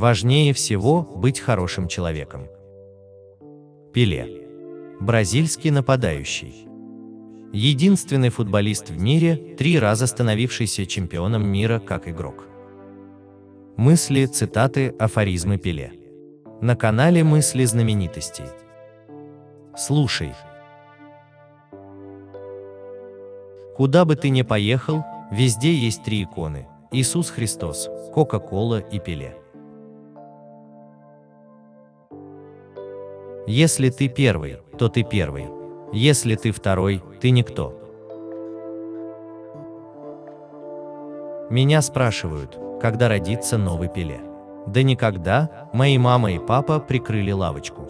Важнее всего быть хорошим человеком. Пеле. Бразильский нападающий. Единственный футболист в мире, три раза становившийся чемпионом мира как игрок. Мысли, цитаты, афоризмы Пеле. На канале «Мысли знаменитостей». Слушай. Куда бы ты ни поехал, везде есть три иконы – Иисус Христос, Кока-Кола и Пеле. Если ты первый, то ты первый. Если ты второй, ты никто. Меня спрашивают, когда родится новый Пеле. Да никогда, мои мама и папа прикрыли лавочку.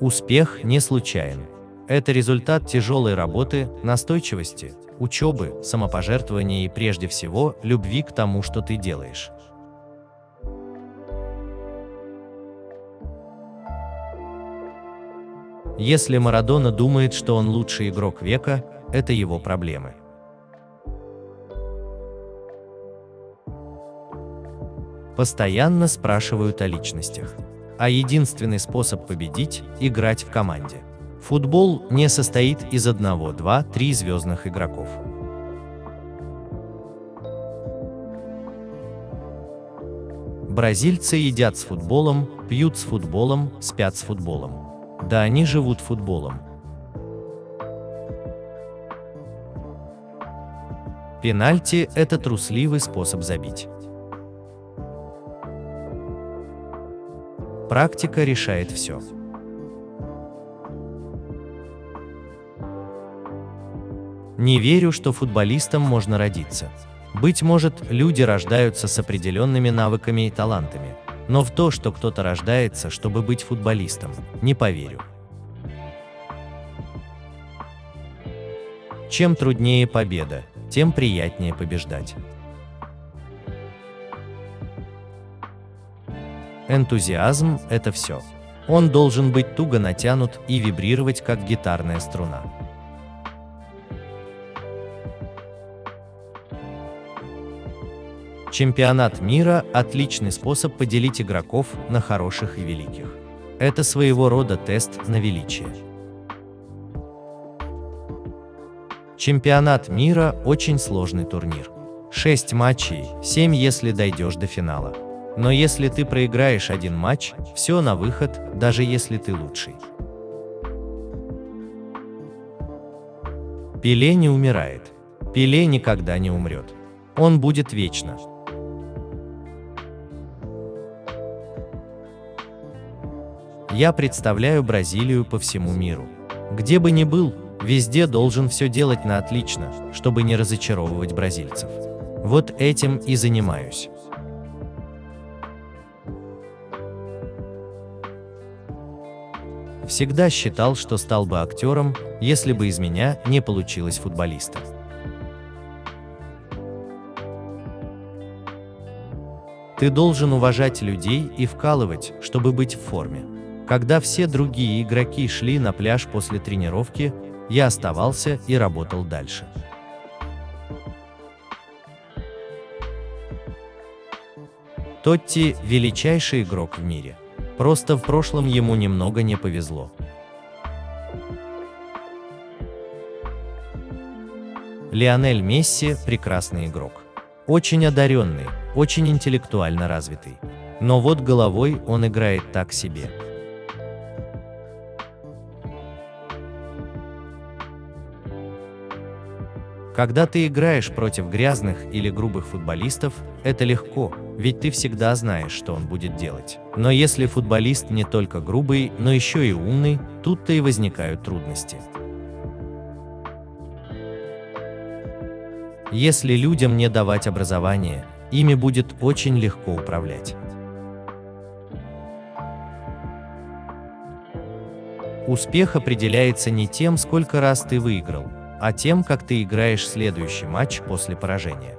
Успех не случайен. Это результат тяжелой работы, настойчивости, учебы, самопожертвования и прежде всего любви к тому, что ты делаешь. Если Марадона думает, что он лучший игрок века, это его проблемы. Постоянно спрашивают о личностях. А единственный способ победить – играть в команде. Футбол не состоит из одного, два, три звездных игроков. Бразильцы едят с футболом, пьют с футболом, спят с футболом. Да они живут футболом. Пенальти – это трусливый способ забить. Практика решает все. Не верю, что футболистом можно родиться. Быть может, люди рождаются с определенными навыками и талантами, но в то, что кто-то рождается, чтобы быть футболистом, не поверю. Чем труднее победа, тем приятнее побеждать. Энтузиазм – это все. Он должен быть туго натянут и вибрировать, как гитарная струна. Чемпионат мира – отличный способ поделить игроков на хороших и великих. Это своего рода тест на величие. Чемпионат мира – очень сложный турнир. 6 матчей, 7 если дойдешь до финала. Но если ты проиграешь один матч, все на выход, даже если ты лучший. Пеле не умирает. Пеле никогда не умрет. Он будет вечно. Я представляю Бразилию по всему миру. Где бы ни был, Везде должен все делать на отлично, чтобы не разочаровывать бразильцев. Вот этим и занимаюсь. Всегда считал, что стал бы актером, если бы из меня не получилось футболиста. Ты должен уважать людей и вкалывать, чтобы быть в форме. Когда все другие игроки шли на пляж после тренировки, я оставался и работал дальше. Тотти – величайший игрок в мире. Просто в прошлом ему немного не повезло. Лионель Месси – прекрасный игрок. Очень одаренный, очень интеллектуально развитый. Но вот головой он играет так себе. Когда ты играешь против грязных или грубых футболистов, это легко, ведь ты всегда знаешь, что он будет делать. Но если футболист не только грубый, но еще и умный, тут-то и возникают трудности. Если людям не давать образование, ими будет очень легко управлять. Успех определяется не тем, сколько раз ты выиграл, а тем, как ты играешь следующий матч после поражения.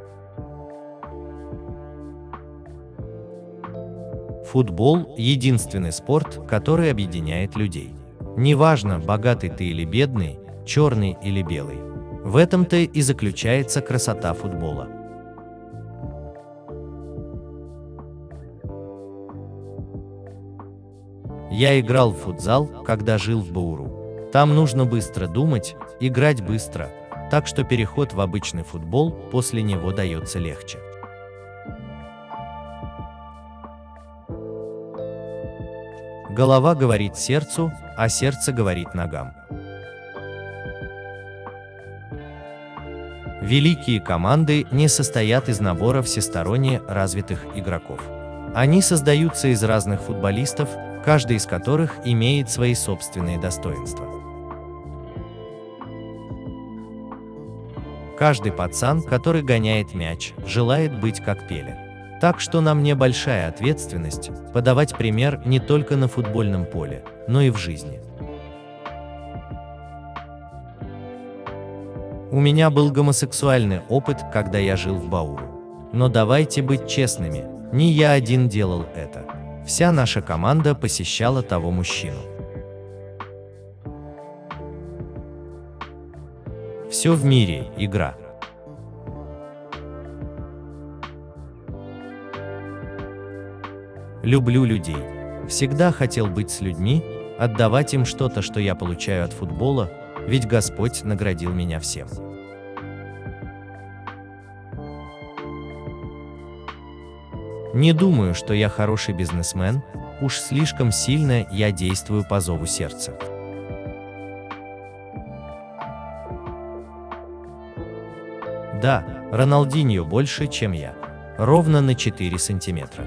Футбол – единственный спорт, который объединяет людей. Неважно, богатый ты или бедный, черный или белый. В этом-то и заключается красота футбола. Я играл в футзал, когда жил в Бауру. Там нужно быстро думать, играть быстро, так что переход в обычный футбол после него дается легче. Голова говорит сердцу, а сердце говорит ногам. Великие команды не состоят из набора всесторонне развитых игроков. Они создаются из разных футболистов, каждый из которых имеет свои собственные достоинства. Каждый пацан, который гоняет мяч, желает быть как Пеле. Так что на мне большая ответственность подавать пример не только на футбольном поле, но и в жизни. У меня был гомосексуальный опыт, когда я жил в Бауру. Но давайте быть честными, не я один делал это. Вся наша команда посещала того мужчину. Все в мире – игра. Люблю людей. Всегда хотел быть с людьми, отдавать им что-то, что я получаю от футбола, ведь Господь наградил меня всем. Не думаю, что я хороший бизнесмен, уж слишком сильно я действую по зову сердца. Да, Роналдиньо больше, чем я. Ровно на 4 сантиметра.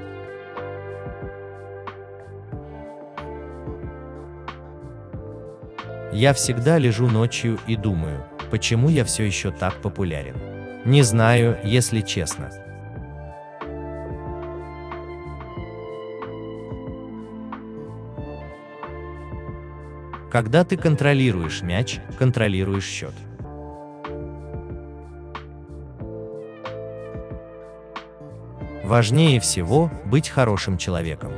Я всегда лежу ночью и думаю, почему я все еще так популярен. Не знаю, если честно. Когда ты контролируешь мяч, контролируешь счет. Важнее всего быть хорошим человеком.